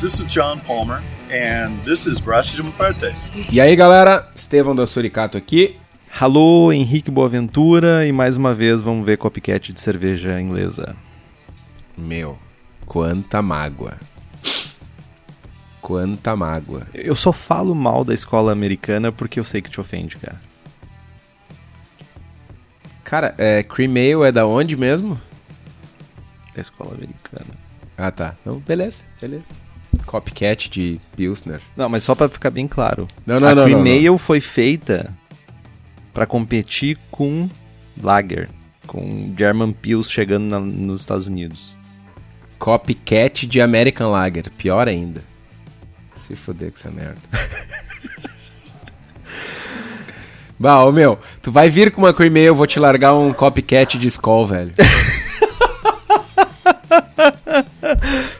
This is John Palmer, and this is Braço de Parte. E aí, galera, Estevão da Suricato aqui. Alô, Henrique Boaventura, e mais uma vez vamos ver copycat de cerveja inglesa. Meu, quanta mágoa. Quanta mágoa. Eu só falo mal da escola americana porque eu sei que te ofende, cara. Cara, é, Cream Ale é da onde mesmo? Da escola americana. Ah, tá. Então, beleza, beleza. Copycat de Pilsner. Não, mas só pra ficar bem claro. Não, não, a não, não. Ale foi feita pra competir com Lager, com German Pils chegando na- nos Estados Unidos. Copycat de American Lager. Pior ainda. Se fuder com essa merda. bah, ô meu, tu vai vir com uma Cream Ale, eu vou te largar um copycat de Skol, velho.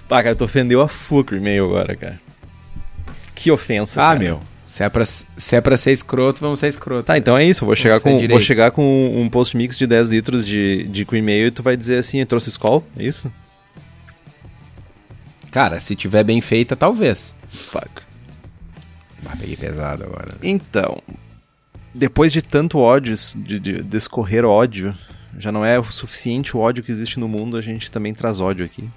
Tá, cara, tu ofendeu a full Cream Ale agora, cara. Que ofensa, Ah, cara. meu. Se é, pra, se é pra ser escroto, vamos ser escroto. Tá, então é isso. Eu vou chegar, com, vou chegar com um post mix de 10 litros de, de cream ale e tu vai dizer assim, eu trouxe Skol? É isso? Cara, se tiver bem feita, talvez. Fuck. Bah, peguei pesado agora. Então, depois de tanto ódio, de, de descorrer ódio, já não é o suficiente o ódio que existe no mundo, a gente também traz ódio aqui.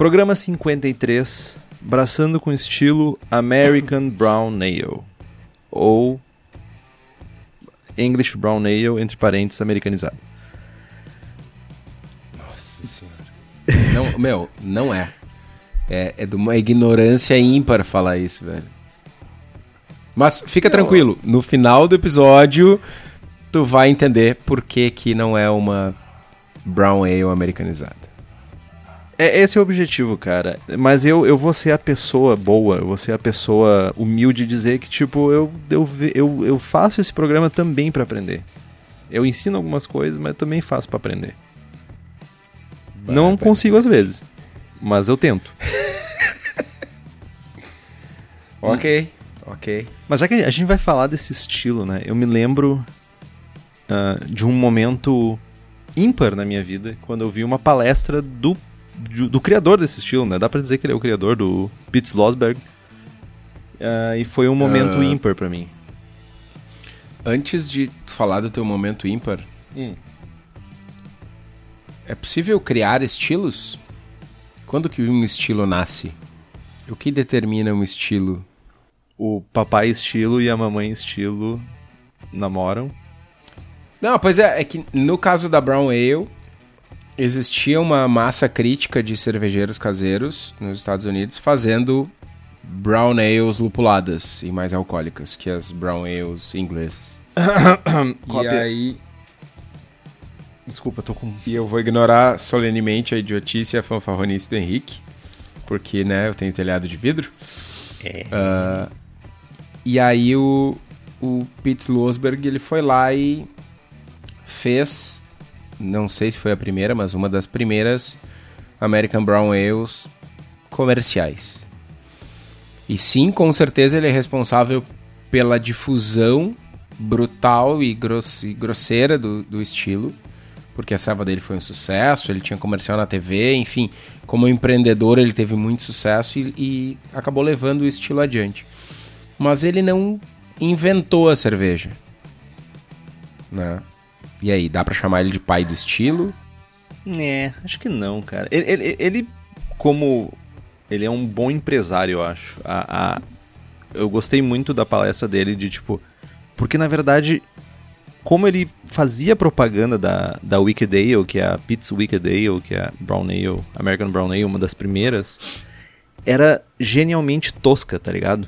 Programa 53, braçando com estilo American Brown Ale. Ou English Brown Ale, entre parênteses, americanizado. Nossa senhora. Não, meu, não é. é. É de uma ignorância ímpar falar isso, velho. Mas fica tranquilo, no final do episódio tu vai entender por que que não é uma brown ale americanizada. É, esse é o objetivo, cara. Mas eu, eu vou ser a pessoa boa, eu vou ser a pessoa humilde de dizer que, tipo, eu, eu, eu, eu faço esse programa também pra aprender. Eu ensino algumas coisas, mas também faço pra aprender. Não consigo às vezes, mas eu tento. Ok, ok. Mas já que a gente vai falar desse estilo, né? Eu me lembro ah, de um momento ímpar na minha vida quando eu vi uma palestra do, do, do criador desse estilo, né? Dá pra dizer que ele é o criador do Pete Slosberg. Ah, e foi um momento Ah. ímpar pra mim. Antes de falar do teu momento ímpar, é possível criar estilos? Quando que um estilo nasce? O que determina um estilo? O papai estilo e a mamãe estilo namoram. Não, pois é, é que no caso da Brown Ale, existia uma massa crítica de cervejeiros caseiros nos Estados Unidos fazendo Brown Ales lupuladas e mais alcoólicas que as Brown Ales inglesas. e aí, Desculpa, tô com. e eu vou ignorar solenemente a idiotice e a fanfarronice do Henrique, porque, né, eu tenho telhado de vidro. Ah, e aí o, o Pete Slosberg, ele foi lá e fez, não sei se foi a primeira, mas uma das primeiras American Brown Ales comerciais. E sim, com certeza ele é responsável pela difusão brutal e, gross- e grosseira do, do estilo, porque a serva dele foi um sucesso, ele tinha comercial na TV, enfim, como empreendedor ele teve muito sucesso e, e acabou levando o estilo adiante. Mas ele não inventou a cerveja, né? E aí, dá pra chamar ele de pai do estilo? É, acho que não, cara. Ele, ele, ele, como. Ele é um bom empresário, eu acho. A, a- eu gostei muito da palestra dele de tipo. Porque na verdade, como ele fazia propaganda da, da Wicked Ale, que é a Pete's Wicked Ale, que é a Brown Ale, American Brown Ale, uma das primeiras, era genialmente tosca, tá ligado?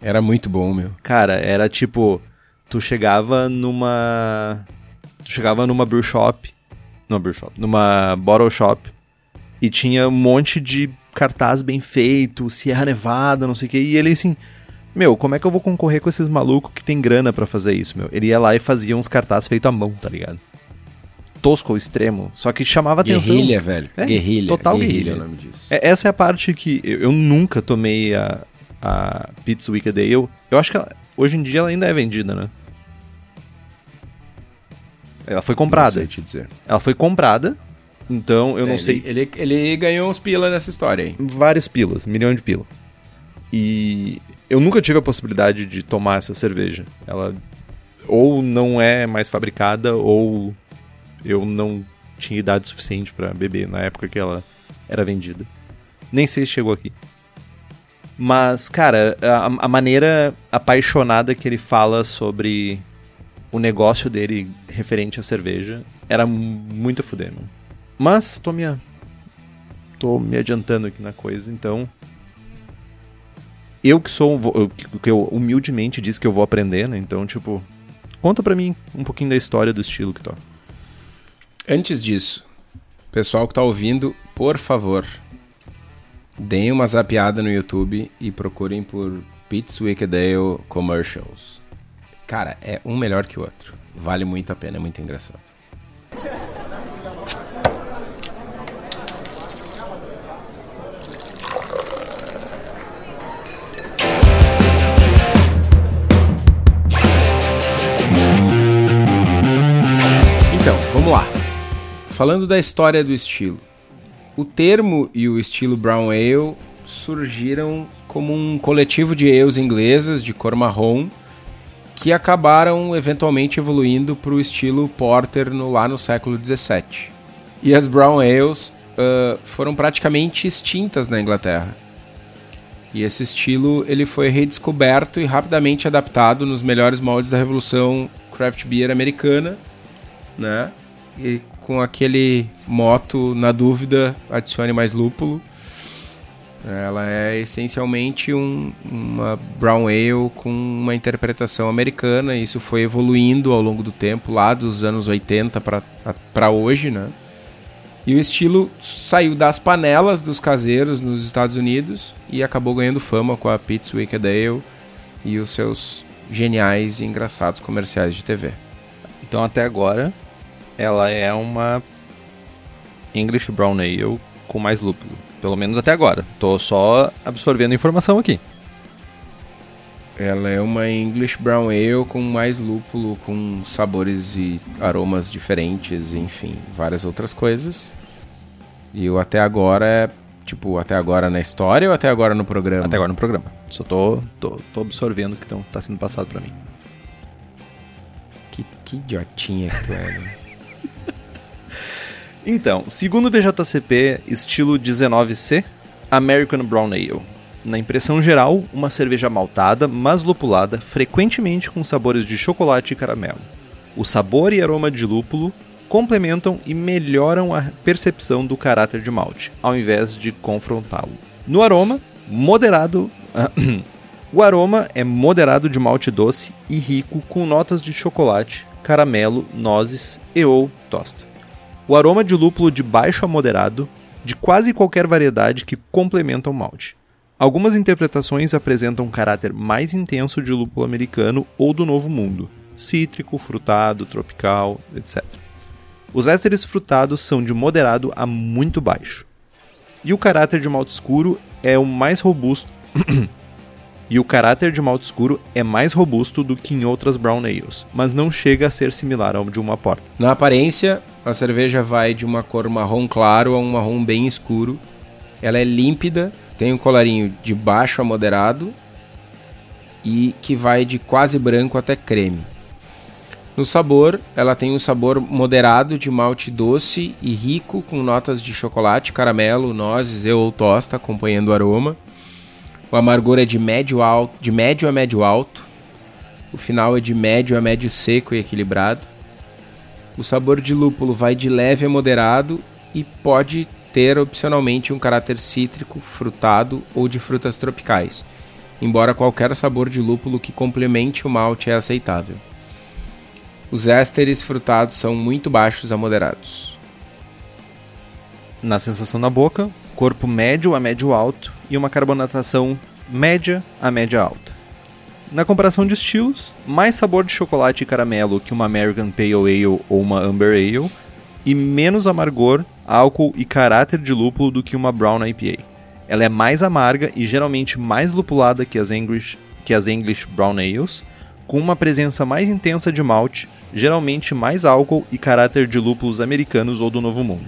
Era muito bom, meu. Cara, era tipo, tu chegava numa tu chegava numa brew shop, numa brew shop, numa bottle shop e tinha um monte de cartaz bem feito, Sierra Nevada, não sei o que, e ele assim, meu, como é que eu vou concorrer com esses malucos que tem grana pra fazer isso, meu? Ele ia lá e fazia uns cartazes feitos à mão, tá ligado? Tosco ao extremo, só que chamava atenção. Guerrilha, velho. É, guerrilha. total guerrilha. guerrilha. é o nome disso. É, essa é a parte que eu, eu nunca tomei a, a Pizza Wicked Ale. Eu acho que ela- hoje em dia ela ainda é vendida, né? Ela foi Não comprada. sei te dizer. Ela foi comprada Então eu não É, sei. Ele, ele, ganhou uns pila nessa história aí. vários pilas, milhão de pila. E eu nunca tive a possibilidade de tomar essa cerveja. Ela ou não é mais fabricada ou eu não tinha idade suficiente pra beber na época que ela era vendida. Nem sei se chegou aqui. Mas, cara, a, a maneira apaixonada que ele fala sobre o negócio dele referente à cerveja era muito fuder, mano. Mas, tô me, tô me adiantando aqui na coisa, então. Eu que sou. que eu humildemente disse que eu vou aprender, né? Então, tipo. Conta pra mim um pouquinho da história do estilo que tá. Antes disso, pessoal que tá ouvindo, por favor, deem uma zapiada no YouTube e procurem por Pete's Wicked Ale Commercials. Cara, é um melhor que o outro. Vale muito a pena, é muito engraçado. Então, vamos lá. Falando da história do estilo. O termo e o estilo Brown Ale surgiram como um coletivo de ales inglesas de cor marrom que acabaram eventualmente evoluindo para o estilo Porter no, lá no século XVII. E as Brown Ales ah, foram praticamente extintas na Inglaterra. E esse estilo ele foi redescoberto e rapidamente adaptado nos melhores moldes da revolução craft beer americana, né? E com aquele moto, na dúvida, adicione mais lúpulo. Ela é essencialmente um- uma brown ale com uma interpretação americana. Isso foi evoluindo ao longo do tempo, lá dos anos 80 para hoje, né? E o estilo saiu das panelas dos caseiros nos Estados Unidos e acabou ganhando fama com a Pete's Wicked Ale e os seus geniais e engraçados comerciais de TV. Então, até agora, ela é uma English Brown Ale com mais lúpulo. Pelo menos até agora. Tô só absorvendo informação aqui. Ela é uma English Brown Ale com mais lúpulo, com sabores e aromas diferentes, enfim, várias outras coisas. E o até agora é, tipo, até agora na história ou até agora no programa? Até agora no programa. Só tô, tô, tô absorvendo o que tão, tá sendo passado pra mim. Que, que idiotinha que tu é, né? Então, segundo o BJCP, estilo 19C, American Brown Ale. Na impressão geral, uma cerveja maltada, mas lupulada, frequentemente com sabores de chocolate e caramelo. O sabor e aroma de lúpulo complementam e melhoram a percepção do caráter de malte, ao invés de confrontá-lo. No aroma, moderado. o aroma é moderado de malte doce e rico com notas de chocolate, caramelo, nozes e ou tosta. O aroma de lúpulo de baixo a moderado, de quase qualquer variedade que complementa o malte. Algumas interpretações apresentam um caráter mais intenso de lúpulo americano ou do Novo Mundo, cítrico, frutado, tropical, etc. Os ésteres frutados são de moderado a muito baixo. E o caráter de malte escuro é o mais robusto. e o caráter de malte escuro é mais robusto do que em outras brown ales, mas não chega a ser similar ao de uma porta. Na aparência, a cerveja vai de uma cor marrom claro a um marrom bem escuro. Ela é límpida, tem um colarinho de baixo a moderado e que vai de quase branco até creme. No sabor, ela tem um sabor moderado de malte doce e rico com notas de chocolate, caramelo, nozes e ou tosta acompanhando o aroma. O amargor é de médio, alto, de médio a médio alto. O final é de médio a médio seco e equilibrado. O sabor de lúpulo vai de leve a moderado e pode ter opcionalmente um caráter cítrico, frutado ou de frutas tropicais, embora qualquer sabor de lúpulo que complemente o malte é aceitável. Os ésteres frutados são muito baixos a moderados. Na sensação na boca, corpo médio a médio alto e uma carbonatação média a média alta. Na comparação de estilos, mais sabor de chocolate e caramelo que uma American Pale Ale ou uma Amber Ale, e menos amargor, álcool e caráter de lúpulo do que uma Brown IPA. Ela é mais amarga e geralmente mais lupulada que as English, que as English Brown Ales, com uma presença mais intensa de malte, geralmente mais álcool e caráter de lúpulos americanos ou do Novo Mundo.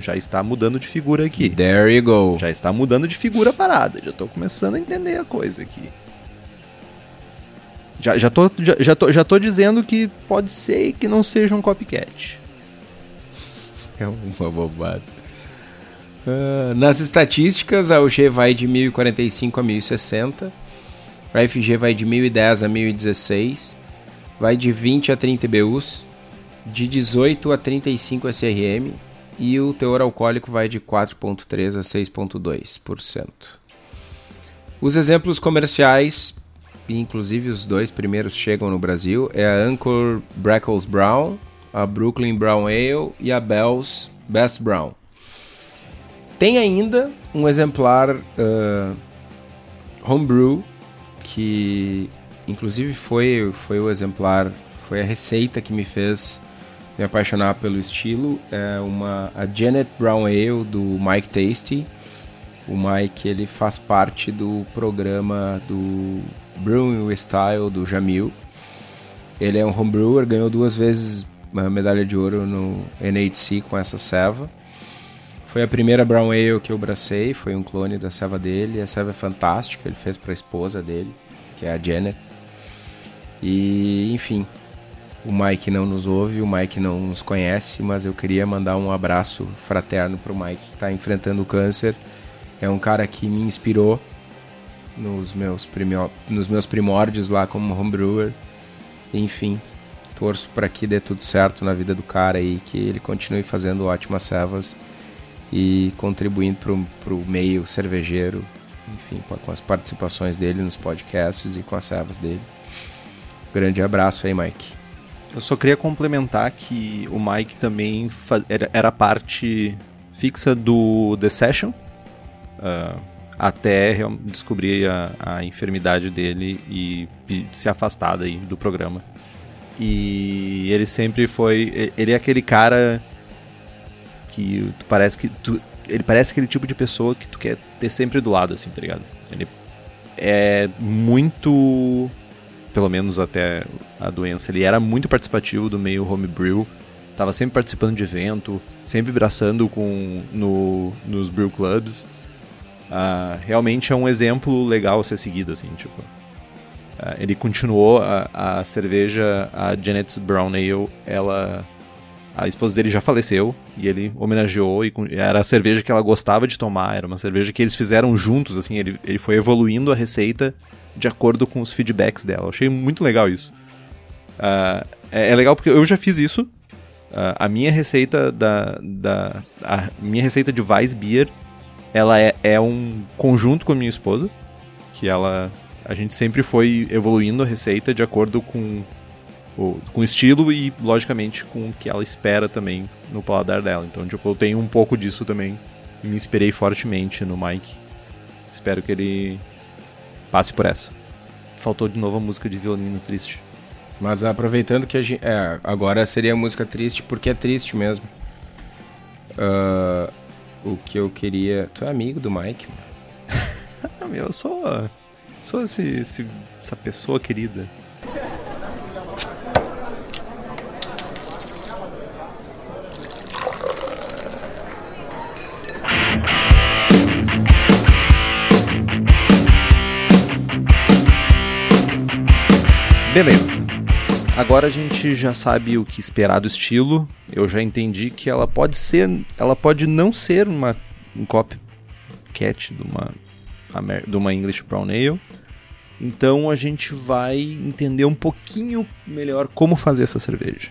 Já está mudando de figura aqui. There you go. Já está mudando de figura a parada. Já tô começando a entender a coisa aqui. Já, já, tô, já, já, tô, já tô dizendo que pode ser que não seja um copycat. É uma bobada. Uh, nas estatísticas, a UG vai de 1045 a 1060. A FG vai de 1010 a 1016. Vai de 20 a 30 BUs. De 18 a 35 SRM. E o teor alcoólico vai de 4,3 a 6,2%. Os exemplos comerciais, inclusive os dois primeiros chegam no Brasil, é a Anchor Breckles Brown, a Brooklyn Brown Ale e a Bell's Best Brown. Tem ainda um exemplar uh, homebrew que inclusive foi, foi o exemplar, foi a receita que me fez me apaixonar pelo estilo. É uma a Janet Brown Ale do Mike Tasty. O Mike ele faz parte do programa do Brewing Style do Jamil. Ele é um homebrewer, ganhou duas vezes uma medalha de ouro no NHC com essa ceva. Foi a primeira Brown Ale que eu bracei, foi um clone da ceva dele. A ceva é fantástica, ele fez para a esposa dele, que é a Janet. E, enfim, o Mike não nos ouve, o Mike não nos conhece, mas eu queria mandar um abraço fraterno para o Mike que está enfrentando o câncer. É um cara que me inspirou nos meus, nos meus primórdios lá como homebrewer. Enfim, torço para que dê tudo certo na vida do cara e que ele continue fazendo ótimas servas e contribuindo para o meio cervejeiro, enfim, com as participações dele nos podcasts e com as servas dele. Grande abraço aí, Mike. Eu só queria complementar que o Mike também era, parte fixa do The Session, uh, até descobrir a, a enfermidade dele e, se afastar daí do programa. E ele sempre foi. Ele é aquele cara que parece que. Tu, ele parece aquele tipo de pessoa que tu quer ter sempre do lado, assim, tá ligado? Ele é muito. Pelo menos até a doença. Ele era muito participativo do meio homebrew. Tava sempre participando de evento, sempre braçando com, no, nos brew clubs. Uh, realmente é um exemplo legal a ser seguido, assim, tipo. Uh, ele continuou a, a, cerveja, a Janet's Brown Ale, ela... A esposa dele já faleceu e ele homenageou e era a cerveja que ela gostava de tomar, era uma cerveja que eles fizeram juntos, assim, ele, ele foi evoluindo a receita de acordo com os feedbacks dela. Eu achei muito legal isso. Uh, é, é, legal porque eu já fiz isso. Uh, a minha receita da, da a minha receita de Weissbier ela é, é um conjunto com a minha esposa, que ela a gente sempre foi evoluindo a receita de acordo com o com estilo e logicamente com o que ela espera também no paladar dela. Então, tipo, eu tenho um pouco disso também. Me inspirei fortemente no Mike. Espero que ele passe por essa. Faltou de novo a música de violino triste. Mas aproveitando que a gente. É, agora seria a música triste porque é triste mesmo. Uh, o que eu queria. Tu é amigo do Mike, mano? Meu, eu sou. Sou esse, esse, essa pessoa querida. Beleza. Agora a gente já sabe o que esperar do estilo. Eu já entendi que ela pode ser, ela pode não ser uma um copycat de uma de uma English Brown Ale. Então a gente vai entender um pouquinho melhor como fazer essa cerveja.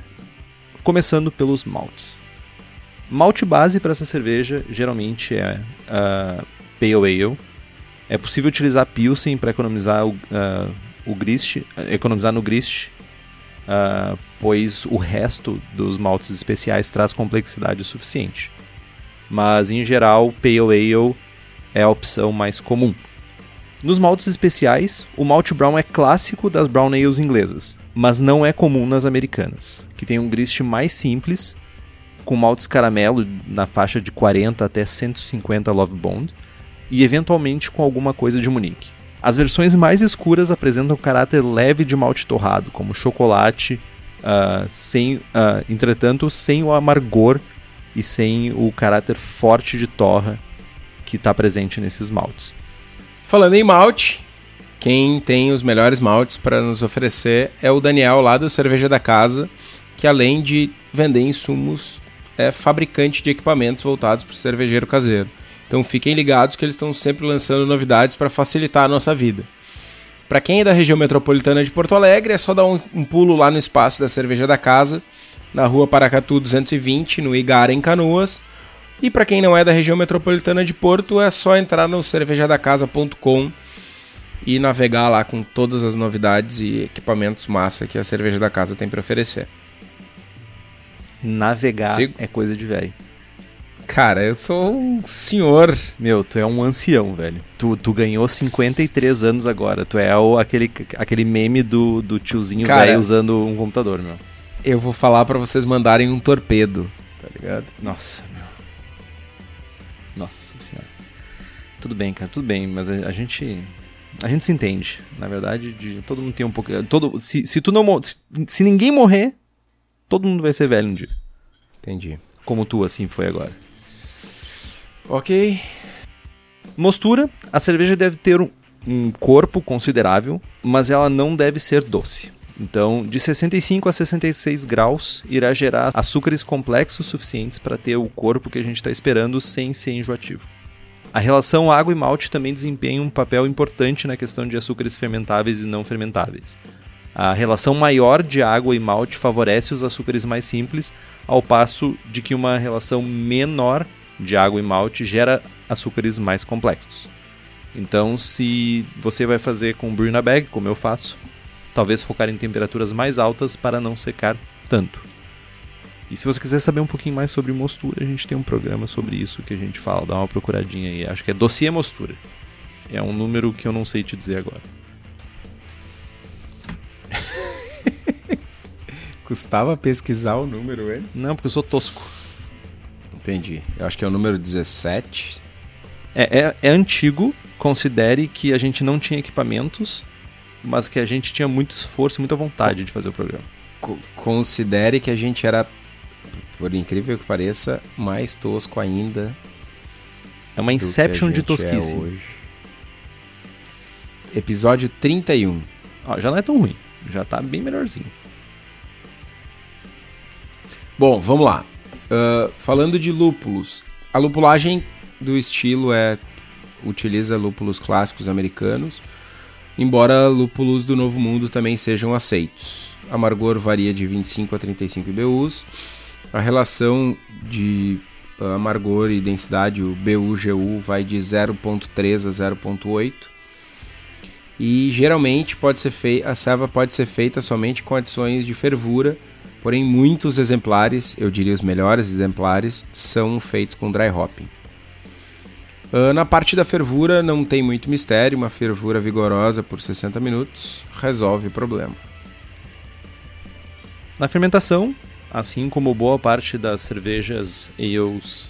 Começando pelos maltes. Malte base para essa cerveja geralmente é uh, Pale Ale. É possível utilizar Pilsen para economizar o, uh, o grist, economizar no grist uh, pois o resto dos maltes especiais traz complexidade o suficiente. Mas em geral, Pale Ale é a opção mais comum. Nos maltes especiais, o malte brown é clássico das brown ales inglesas, mas não é comum nas americanas, que tem um grist mais simples, com maltes caramelo na faixa de 40 até 150 Love Bond, e eventualmente com alguma coisa de Munique. As versões mais escuras apresentam caráter leve de malte torrado, como chocolate, uh, sem, uh, entretanto, sem o amargor e sem o caráter forte de torra que está presente nesses maltes. Falando em malte, quem tem os melhores maltes para nos oferecer é o Daniel lá da Cerveja da Casa, que além de vender insumos, é fabricante de equipamentos voltados para o cervejeiro caseiro. Então fiquem ligados que eles estão sempre lançando novidades para facilitar a nossa vida. Para quem é da região metropolitana de Porto Alegre, é só dar um, um, pulo lá no espaço da Cerveja da Casa, na rua Paracatu 220, no Igara, em Canoas. E para quem não é da região metropolitana de Porto, é só entrar no cervejadacasa.com e navegar lá com todas as novidades e equipamentos massa que a Cerveja da Casa tem para oferecer. Navegar Sigo. é coisa de velho. Cara, eu sou um senhor. Meu, tu é um ancião, velho. Tu, tu ganhou 53 anos agora. Tu é o, aquele, aquele meme do, do tiozinho velho usando um computador, meu. Eu vou falar para vocês mandarem um torpedo, tá ligado? Nossa, meu. Nossa senhora. Tudo bem, cara, tudo bem, mas a, a gente. A gente se entende. Na verdade, de, todo mundo tem um pouco. Todo, se, se tu não. Se, se ninguém morrer, todo mundo vai ser velho um dia. Entendi. Como tu, assim, foi agora. Ok. Mostura: a cerveja deve ter um, um corpo considerável, mas ela não deve ser doce. Então, de 65 a 66 graus irá gerar açúcares complexos suficientes para ter o corpo que a gente está esperando sem ser enjoativo. A relação água e malte também desempenha um papel importante na questão de açúcares fermentáveis e não fermentáveis. A relação maior de água e malte favorece os açúcares mais simples, ao passo de que uma relação menor de água e malte gera açúcares mais complexos. Então, se você vai fazer com brew na bag, como eu faço, talvez focar em temperaturas mais altas para não secar tanto. E se você quiser saber um pouquinho mais sobre mostura, a gente tem um programa sobre isso que a gente fala, dá uma procuradinha aí. Acho que é dossiê mostura. É um número que eu não sei te dizer agora. Custava pesquisar o número antes? Não, porque eu sou tosco. Entendi. Eu acho que é o número 17. É, é, é antigo. Considere que a gente não tinha equipamentos, mas que a gente tinha muito esforço e muita vontade de fazer o programa. Considere que a gente era, por incrível que pareça, mais tosco ainda. É uma inception de é tosquice. É Episódio 31. Ó, já não é tão ruim. Já tá bem melhorzinho. Bom, vamos lá. Uh, falando de lúpulos, a lupulagem do estilo é utiliza lúpulos clássicos americanos, embora lúpulos do Novo Mundo também sejam aceitos. Amargor varia de 25 a 35 IBUs. A relação de uh, amargor e densidade, o BU-GU, vai de 0.3 a 0.8. E geralmente pode ser a serva pode ser feita somente com adições de fervura Porém, muitos exemplares, eu diria os melhores exemplares, são feitos com dry hopping. Uh, na parte da fervura não tem muito mistério, uma fervura vigorosa por 60 minutos resolve o problema. Na fermentação, assim como boa parte das cervejas ales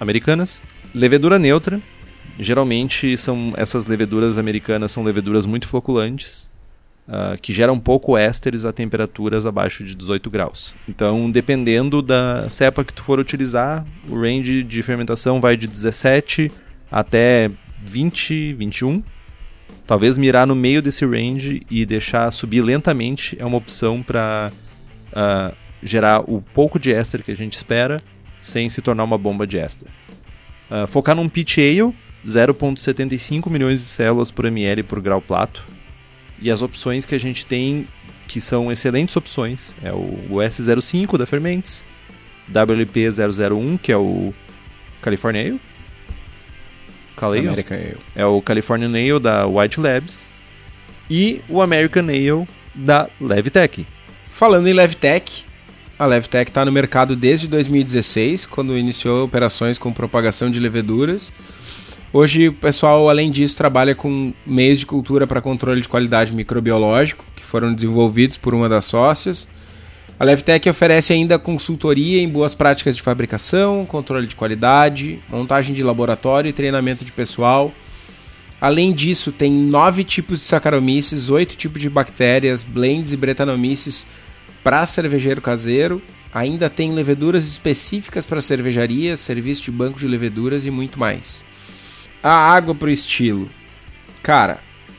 americanas, levedura neutra. Geralmente são essas leveduras americanas são leveduras muito floculantes, uh, que geram pouco ésteres a temperaturas abaixo de 18 graus. Então, dependendo da cepa que tu for utilizar, o range de fermentação vai de 17 até 20, 21. Talvez mirar no meio desse range e deixar subir lentamente é uma opção para uh, ah, gerar o pouco de éster que a gente espera sem se tornar uma bomba de éster. Uh, focar num pitch ale, 0,75 milhões de células por ml por grau plato, e as opções que a gente tem, que são excelentes opções, é o, o S05 da Fermentes, WLP001, que é o California Ale. American Ale. É o California Ale da White Labs. E o American Ale da Levtech. Falando em Levtech, a Levtech está no mercado desde 2016, quando iniciou operações com propagação de leveduras Hoje o pessoal, além disso, trabalha com meios de cultura para controle de qualidade microbiológico, que foram desenvolvidos por uma das sócias. A Levtech oferece ainda consultoria em boas práticas de fabricação, controle de qualidade, montagem de laboratório e treinamento de pessoal. Além disso, tem nove tipos de Saccharomyces, oito tipos de bactérias, blends e bretanomices para cervejeiro caseiro ainda tem leveduras específicas para cervejaria, serviço de banco de leveduras e muito mais. A água pro estilo. Cara,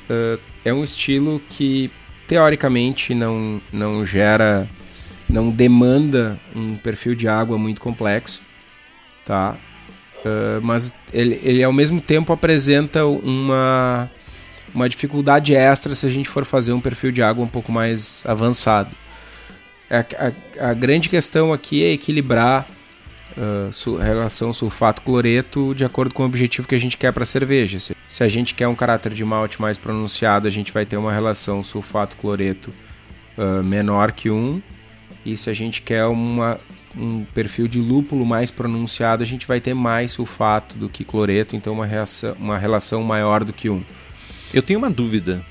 uh, é um estilo que teoricamente não, não gera, não demanda um perfil de água muito complexo, tá? Uh, mas ele, ele ao mesmo tempo apresenta uma, uma dificuldade extra se a gente for fazer um perfil de água um pouco mais avançado. A, a, a grande questão aqui é equilibrar uh, su, relação sulfato-cloreto de acordo com o objetivo que a gente quer para a cerveja. Se, se, a gente quer um caráter de malte mais pronunciado, a gente vai ter uma relação sulfato-cloreto uh, menor que 1. E se a gente quer uma, um perfil de lúpulo mais pronunciado, a gente vai ter mais sulfato do que cloreto, então uma, reação, uma relação maior do que 1. Eu tenho uma dúvida.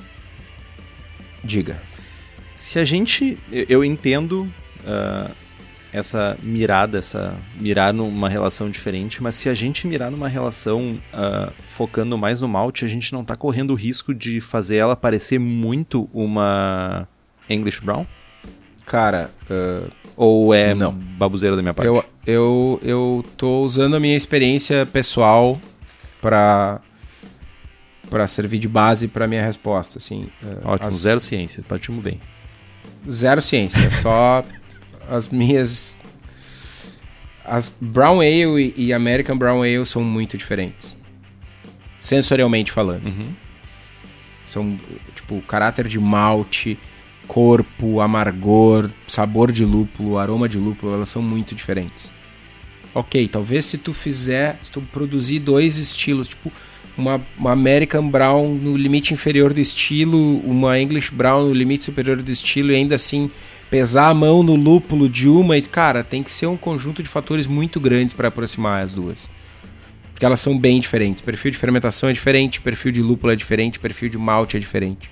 Diga. Se a gente. Eu entendo uh, essa mirada, essa mirar numa relação diferente, mas se a gente mirar numa relação uh, focando mais no malte, a gente não tá correndo o risco de fazer ela parecer muito uma English Brown? Cara, uh, ou é não. babuzeira da minha parte? Eu, eu, eu tô usando a minha experiência pessoal para para servir de base para minha resposta, assim. Ótimo, as... zero ciência, partimos bem. Zero ciência, só as minhas. As Brown Ale e American Brown Ale são muito diferentes. Sensorialmente falando. Uhum. São, tipo, caráter de malte, corpo, amargor, sabor de lúpulo, aroma de lúpulo, elas são muito diferentes. Ok, talvez se tu fizer, se tu produzir dois estilos, tipo, uma, uma American Brown no limite inferior do estilo, uma English Brown no limite superior do estilo, e ainda assim pesar a mão no lúpulo de uma e cara, tem que ser um conjunto de fatores muito grandes para aproximar as duas. Porque elas são bem diferentes. Perfil de fermentação é diferente, perfil de lúpulo é diferente, perfil de malte é diferente.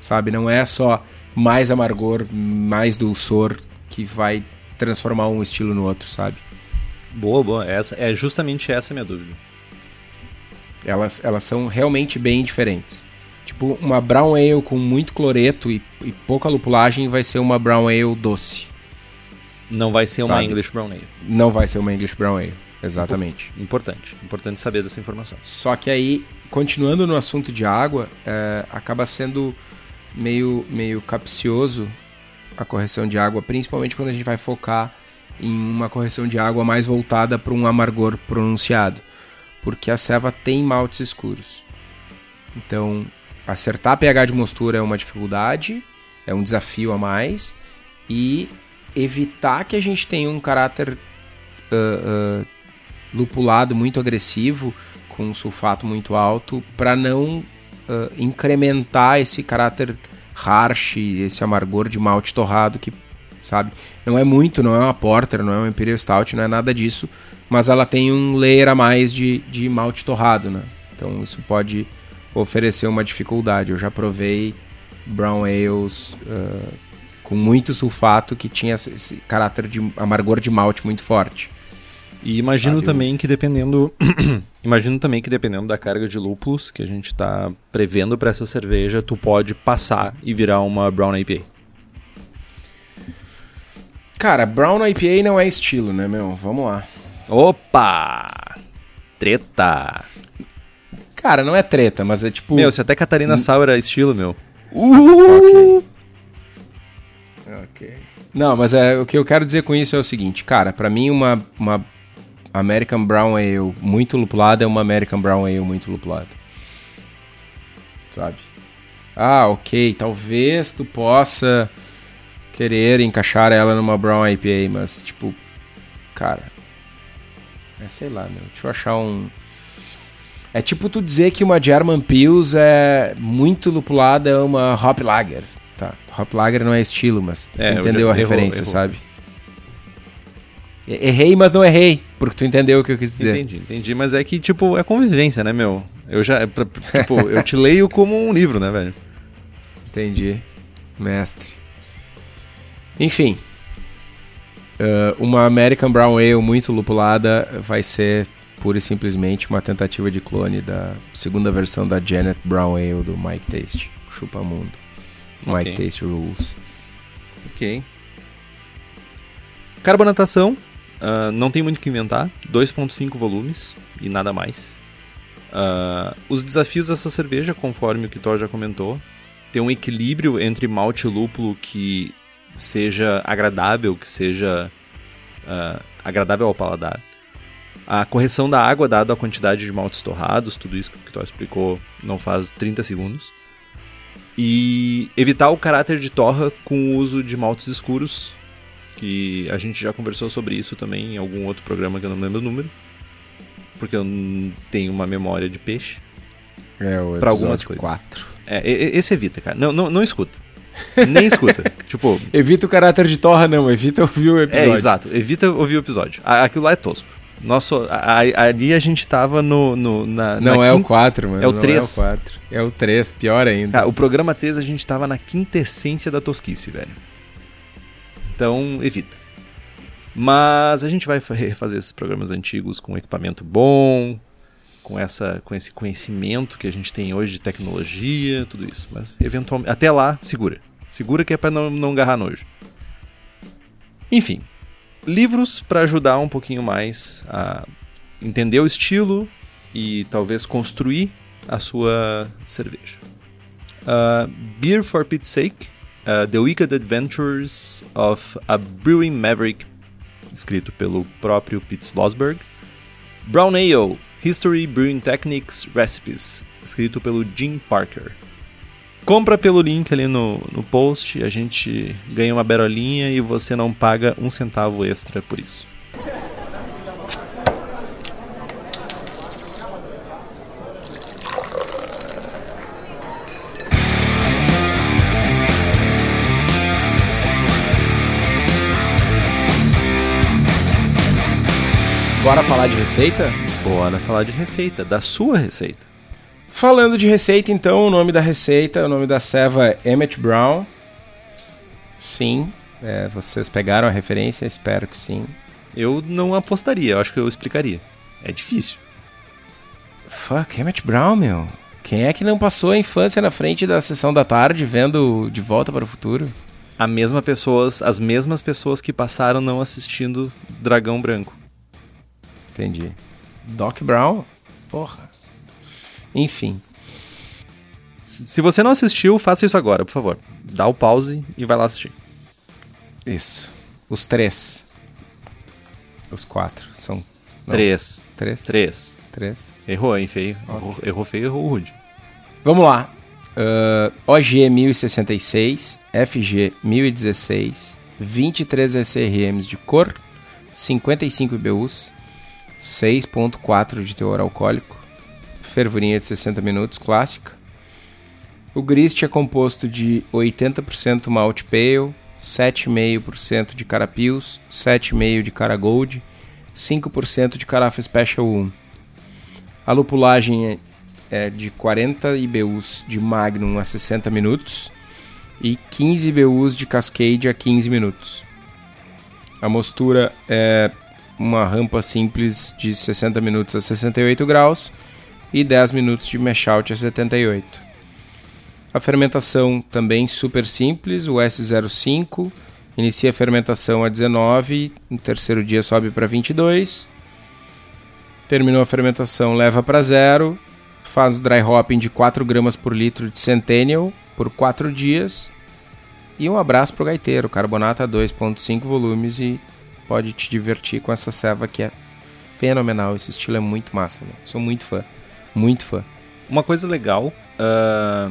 Sabe, não é só mais amargor, mais dulçor que vai transformar um estilo no outro, sabe? Boa, boa. Essa é justamente essa a minha dúvida. Elas, elas são realmente bem diferentes. Tipo, uma brown ale com muito cloreto e, e pouca lupulagem vai ser uma brown ale doce. Não vai ser Sabe? uma English brown ale. Não vai ser uma English brown ale, exatamente. Importante, importante saber dessa informação. Só que aí, continuando no assunto de água, é, acaba sendo meio, meio capcioso a correção de água, principalmente quando a gente vai focar em uma correção de água mais voltada para um amargor pronunciado, porque a ceva tem maltes escuros. Então, acertar pH de mostura é uma dificuldade, é um desafio a mais, e evitar que a gente tenha um caráter uh, uh, lupulado muito agressivo, com um sulfato muito alto, para não uh, incrementar esse caráter harsh, esse amargor de malte torrado que, sabe, não é muito, não é uma porter, não é uma Imperial Stout, não é nada disso, mas ela tem um layer a mais de, de malte torrado, né? Então isso pode ofereceu uma dificuldade. Eu já provei brown ales uh, com muito sulfato que tinha esse caráter de amargor de malte muito forte. E imagino Sabe? também que dependendo, imagino também que dependendo da carga de lúpulos que a gente está prevendo para essa cerveja, tu pode passar e virar uma brown IPA. Cara, brown IPA não é estilo, né, meu? Vamos lá. Opa! Treta! Cara, não é treta, mas é tipo. Meu, se até Catarina. Sauer é estilo, meu. Uh! Ok. Ok. Não, mas é, o que eu quero dizer com isso é o seguinte, cara, para mim uma, uma American Brown Ale muito lupulada é uma American Brown Ale muito lupulada. Sabe? Ah, ok, talvez tu possa querer encaixar ela numa Brown IPA, mas tipo, cara, é sei lá, meu, deixa eu achar um é tipo tu dizer que uma German Pils é muito lupulada, é uma Hop Lager. Tá, Hop Lager não é estilo, mas tu é, entendeu a referência, errou. sabe? Errei, mas não errei, porque tu entendeu o que eu quis dizer. Entendi, entendi, mas é que, tipo, é convivência, né, meu? Eu já, tipo, eu te leio como um livro, né, velho? Entendi, mestre. Enfim, uh, uma American Brown Ale muito lupulada vai ser pura e simplesmente uma tentativa de clone da segunda versão da Janet Brown Ale do Mike Taste. Chupa mundo. Mike okay. Taste Rules. Ok. Carbonatação, uh, não tem muito o que inventar, 2.5 volumes e nada mais. Uh, os desafios dessa cerveja, conforme o que Thor já comentou, tem um equilíbrio entre malte e lúpulo que seja agradável, que seja uh, agradável ao paladar. A correção da água, dado a quantidade de maltes torrados, tudo isso que o Kitor explicou não faz 30 segundos. E evitar o caráter de torra com o uso de maltes escuros, que a gente já conversou sobre isso também em algum outro programa que eu não lembro o número. Porque eu tenho uma memória de peixe. É, o Pra algumas coisas. 4. É, esse evita, cara. Não, não, não escuta. Nem escuta. tipo, Evita o caráter de torra, não. Evita ouvir o é, episódio. exato. Evita ouvir o episódio. Aquilo lá é tosco. Nosso, ali a gente tava no. no na, Não na é o quinta- 4, mano. é o não três. É o 4. É o 3, pior ainda. Cara, o programa 3 a gente tava na quintessência da tosquice, velho. Então, evita. Mas a gente vai fa- refazer esses programas antigos com equipamento bom, com, essa, com esse conhecimento que a gente tem hoje de tecnologia, tudo isso. Mas, eventualmente, até lá, segura. Segura que é pra não, não agarrar nojo. Enfim, livros para ajudar um pouquinho mais a entender o estilo e talvez construir a sua cerveja. Uh, Beer for Pete's Sake, uh, The Wicked Adventures of a Brewing Maverick, escrito pelo próprio Pete Slosberg. Brown Ale, History, Brewing Techniques, Recipes, escrito pelo Jim Parker. Compra pelo link ali no, no post, a gente ganha uma berolinha e você não paga um centavo extra por isso. Bora falar de receita? Bora falar de receita, da sua receita. Falando de receita, então, o nome da receita, o nome da ceva é Emmett Brown. Sim, é, vocês pegaram a referência, espero que sim. Eu não apostaria, eu acho que eu explicaria. É difícil. Fuck, Emmett Brown, meu. Quem é que não passou a infância na frente da sessão da tarde vendo De Volta para o Futuro? A mesma pessoas, as mesmas pessoas que passaram não assistindo Dragão Branco. Entendi. Doc Brown? Porra. Enfim. Se você não assistiu, faça isso agora, por favor. Dá o pause e vai lá assistir. Isso. Os três. Os quatro. São. Não. Três. Três? Três. Três. Errou, hein, feio. Errou, errou feio, errou rude. Vamos lá. Uh, OG 1066, FG 1016, 23 SRMs de cor, 55 IBUs, 6.4 de teor alcoólico, fervurinha de 60 minutos, clássica. O grist é composto de 80% malte pale, 7,5% de cara Pils, 7,5% de cara Gold, 5% de carafa Special 1. A lupulagem é é de 40 IBUs de Magnum a 60 minutos e 15 IBUs de Cascade a 15 minutos. A mostura é uma rampa simples de 60 minutos a 68 graus e 10 minutos de mash out a 78. A fermentação também super simples, o S05 inicia a fermentação a 19, no terceiro dia sobe para 22. Terminou a fermentação, leva para zero, faz o dry hopping de 4 gramas por litro de Centennial por 4 dias. E um abraço pro gaiteiro, carbonata 2.5 volumes e pode te divertir com essa ceva que é fenomenal. Esse estilo é muito massa, né? Sou muito fã, muito fã. Uma coisa legal, ah,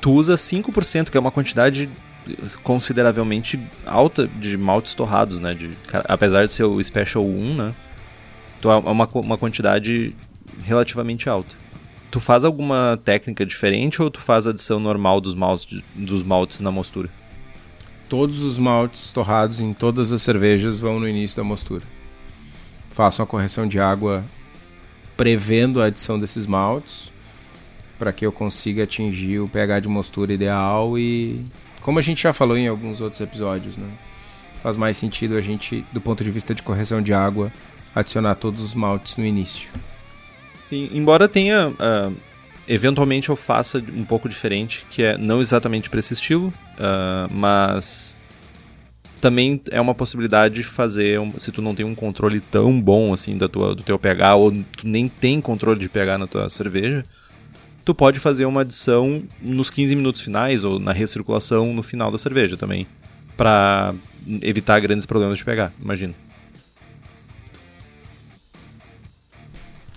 tu usa 5%, que é uma quantidade consideravelmente alta de maltes torrados, né? De, apesar de ser o Special 1, né? Tu é uma, uma quantidade relativamente alta. Tu faz alguma técnica diferente ou tu faz a adição normal dos maltes, dos maltes na mostura? Todos os maltes torrados em todas as cervejas vão no início da mostura. Faço uma correção de água prevendo a adição desses maltes para que eu consiga atingir o pH de mostura ideal e como a gente já falou em alguns outros episódios, né? Faz mais sentido a gente, do ponto de vista de correção de água, adicionar todos os maltes no início. Sim, embora tenha. ah, eventualmente eu faça um pouco diferente, que é não exatamente para esse estilo, ah, mas também é uma possibilidade fazer, um, se tu não tem um controle tão bom assim da tua, do teu pH, ou tu nem tem controle de pH na tua cerveja, tu pode fazer uma adição nos 15 minutos finais ou na recirculação no final da cerveja também, para evitar grandes problemas de pH, imagino.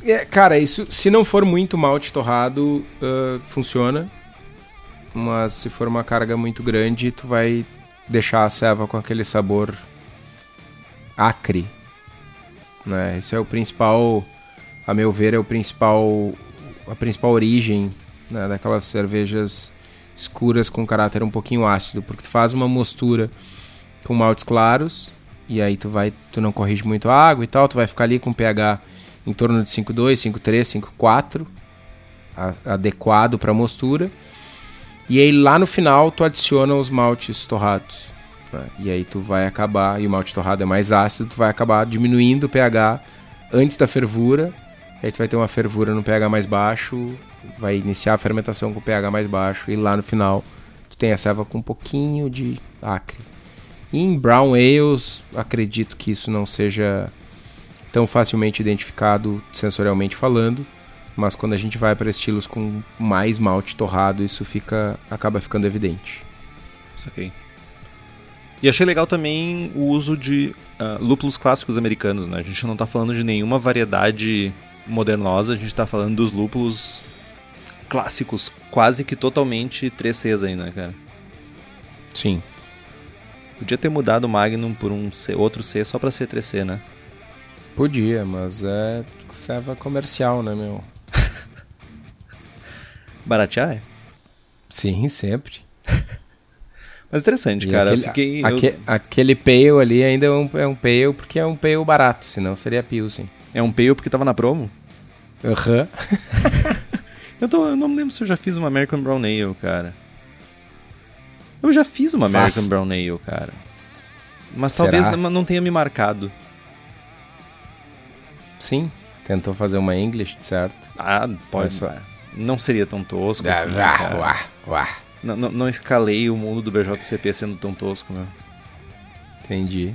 É, cara, isso se não for muito malte torrado, uh, funciona. Mas se for uma carga muito grande, tu vai deixar a ceva com aquele sabor acre. Né? Esse é o principal, a meu ver, é o principal, a principal origem né, daquelas cervejas escuras com caráter um pouquinho ácido, porque tu faz uma mostura com maltes claros e aí tu vai, tu não corrige muito a água e tal, tu vai ficar ali com pH em torno de 5,2, 5,3, 5,4, adequado para mostura. E aí lá no final tu adiciona os maltes torrados. Né? E aí tu vai acabar, e o malte torrado é mais ácido, tu vai acabar diminuindo o pH antes da fervura. Aí tu vai ter uma fervura no pH mais baixo, vai iniciar a fermentação com pH mais baixo e lá no final tu tem a ceva com um pouquinho de acre. E em brown ales, acredito que isso não seja tão facilmente identificado sensorialmente falando, mas quando a gente vai para estilos com mais malte torrado, isso fica acaba ficando evidente. Saquei. E achei legal também o uso de uh, lúpulos clássicos americanos, né? A gente não está falando de nenhuma variedade modernosa, a gente está falando dos lúpulos clássicos, quase que totalmente 3Cs aí, né, cara? Sim. Podia ter mudado o Magnum por um C, outro C só pra ser 3C, né? Podia, mas é serva comercial, né, meu? Baratear é? Sim, sempre. Mas interessante, e cara. Aquele, fiquei, aque, eu... aquele pale ali ainda é um, é um pale porque é um pale barato, senão seria Pilsen. É um pale porque tava na promo? Aham. Uhum. eu, tô, eu não me lembro se eu já fiz uma American Brown Ale, cara. Eu já fiz uma American Faz. Brown Ale, cara. Mas Será? talvez não, não tenha me marcado. Sim, tentou fazer uma English, certo? Ah, pode. ser. Não seria tão tosco assim, cara. Uá, uá. Não, não, não, escalei o mundo do BJCP sendo tão tosco, meu. Entendi.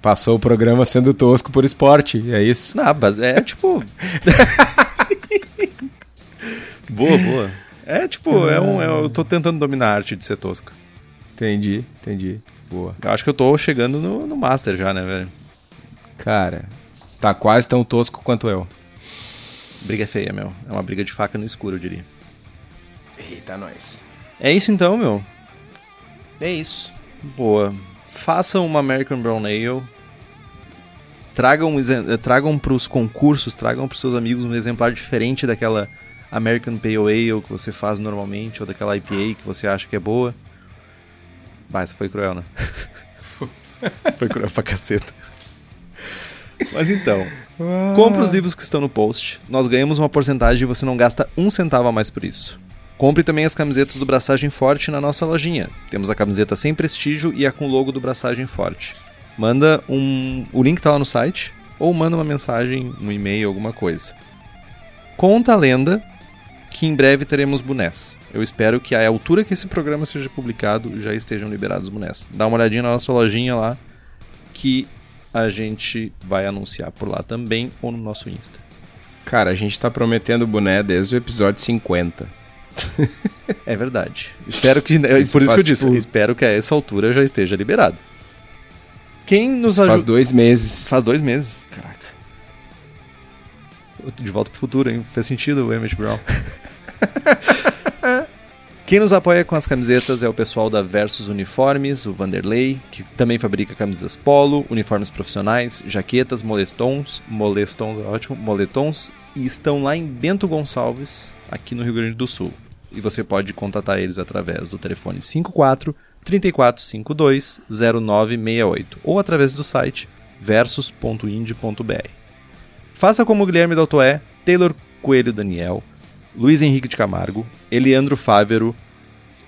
Passou o programa sendo tosco por esporte, é isso? Não, mas é tipo. boa, boa. É tipo, é um, é, eu tô tentando dominar a arte de ser tosco. Entendi, entendi. Boa. Eu acho que eu tô chegando no, no Master já, né, velho? Cara, Tá quase tão tosco quanto eu. Briga feia, meu. É uma briga de faca no escuro, eu diria. Eita, nós. É isso então, meu. É isso. Boa. Façam uma American Brown Ale. Tragam, eh, tragam pros concursos, tragam pros seus amigos um exemplar diferente daquela American Pale Ale que você faz normalmente, ou daquela IPA que você acha que é boa. Bah, isso foi cruel, né? foi cruel pra caceta. Mas então, compre os livros que estão no post. Nós ganhamos uma porcentagem e você não gasta um centavo a mais por isso. Compre também as camisetas do Braçagem Forte na nossa lojinha. Temos a camiseta sem prestígio e a com logo do Braçagem Forte. Manda um. O link tá lá no site. Ou manda uma mensagem, um e-mail, alguma coisa. Conta a lenda que em breve teremos bonés. Eu espero que à altura que esse programa seja publicado já estejam liberados os bonés. Dá uma olhadinha na nossa lojinha lá que a gente vai anunciar por lá também ou no nosso Insta. Cara, a gente tá prometendo boné desde o episódio 50. é verdade. Espero que. Isso por isso que eu disse, tipo... espero que a essa altura já esteja liberado. Quem nos ajuda. Faz dois meses. Faz dois meses? Caraca. De volta pro futuro, hein? Fez sentido o Emmett Brown. Quem nos apoia com as camisetas é o pessoal da Versus Uniformes, o Vanderlei, que também fabrica camisas polo, uniformes profissionais, jaquetas, moletons, moletons é ótimo, moletons, e estão lá em Bento Gonçalves, aqui no Rio Grande do Sul. E você pode contatar eles através do telefone 54 3452 0968 ou através do site versus.ind.br. Faça como Guilherme Daltoé, Taylor Coelho Daniel, Luiz Henrique de Camargo, Eliandro Fávero,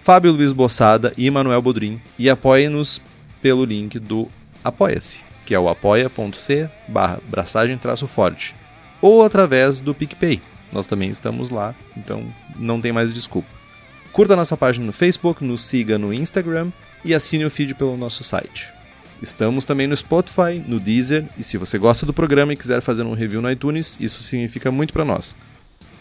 Fábio Luiz Bossada e Manuel Bodrim e apoie-nos pelo link do Apoia-se, que é o apoia.c barra braçagem-forte, ou através do PicPay. Nós também estamos lá, então não tem mais desculpa. Curta nossa página no Facebook, nos siga no Instagram e assine o feed pelo nosso site. Estamos também no Spotify, no Deezer, e se você gosta do programa e quiser fazer um review no iTunes, isso significa muito para nós.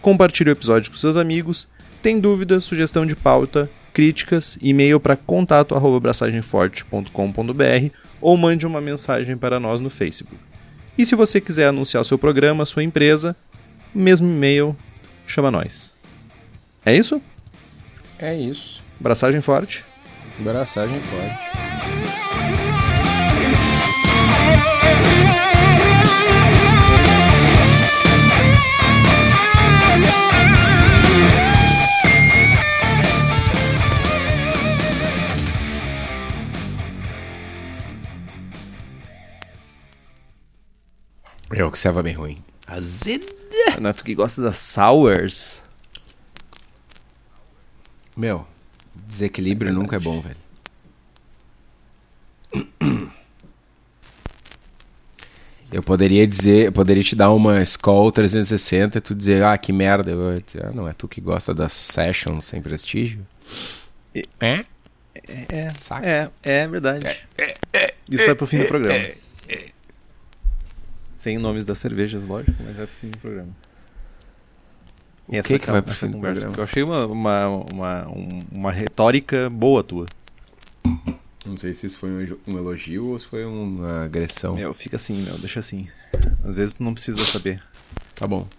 Compartilhe o episódio com seus amigos. Tem dúvidas, sugestão de pauta, críticas, e-mail para contato@braçagemforte.com.br ou mande uma mensagem para nós no Facebook. E se você quiser anunciar seu programa, sua empresa, mesmo e-mail, chama nós. É isso? É isso. Braçagem forte. Braçagem forte. Eu que estava bem ruim. Azeda. Não, tu que gosta das sours. Meu, desequilíbrio nunca é bom, velho. Eu poderia dizer, eu poderia te dar uma Skoll 360 e tu dizer, ah, que merda. Eu ia dizer, ah, não, é tu que gosta das sessions sem prestígio? É? É, Saca? é, é verdade. Isso vai pro fim do programa. Sem nomes das cervejas, lógico, mas vai pro fim do programa. O que, que vai pro fim do conversa? programa? Porque eu achei uma, uma, uma, um- uma retórica boa tua. Não sei se isso foi um um elogio ou se foi uma agressão. Meu, fica assim, meu, deixa assim. Às vezes tu não precisa saber. Tá bom.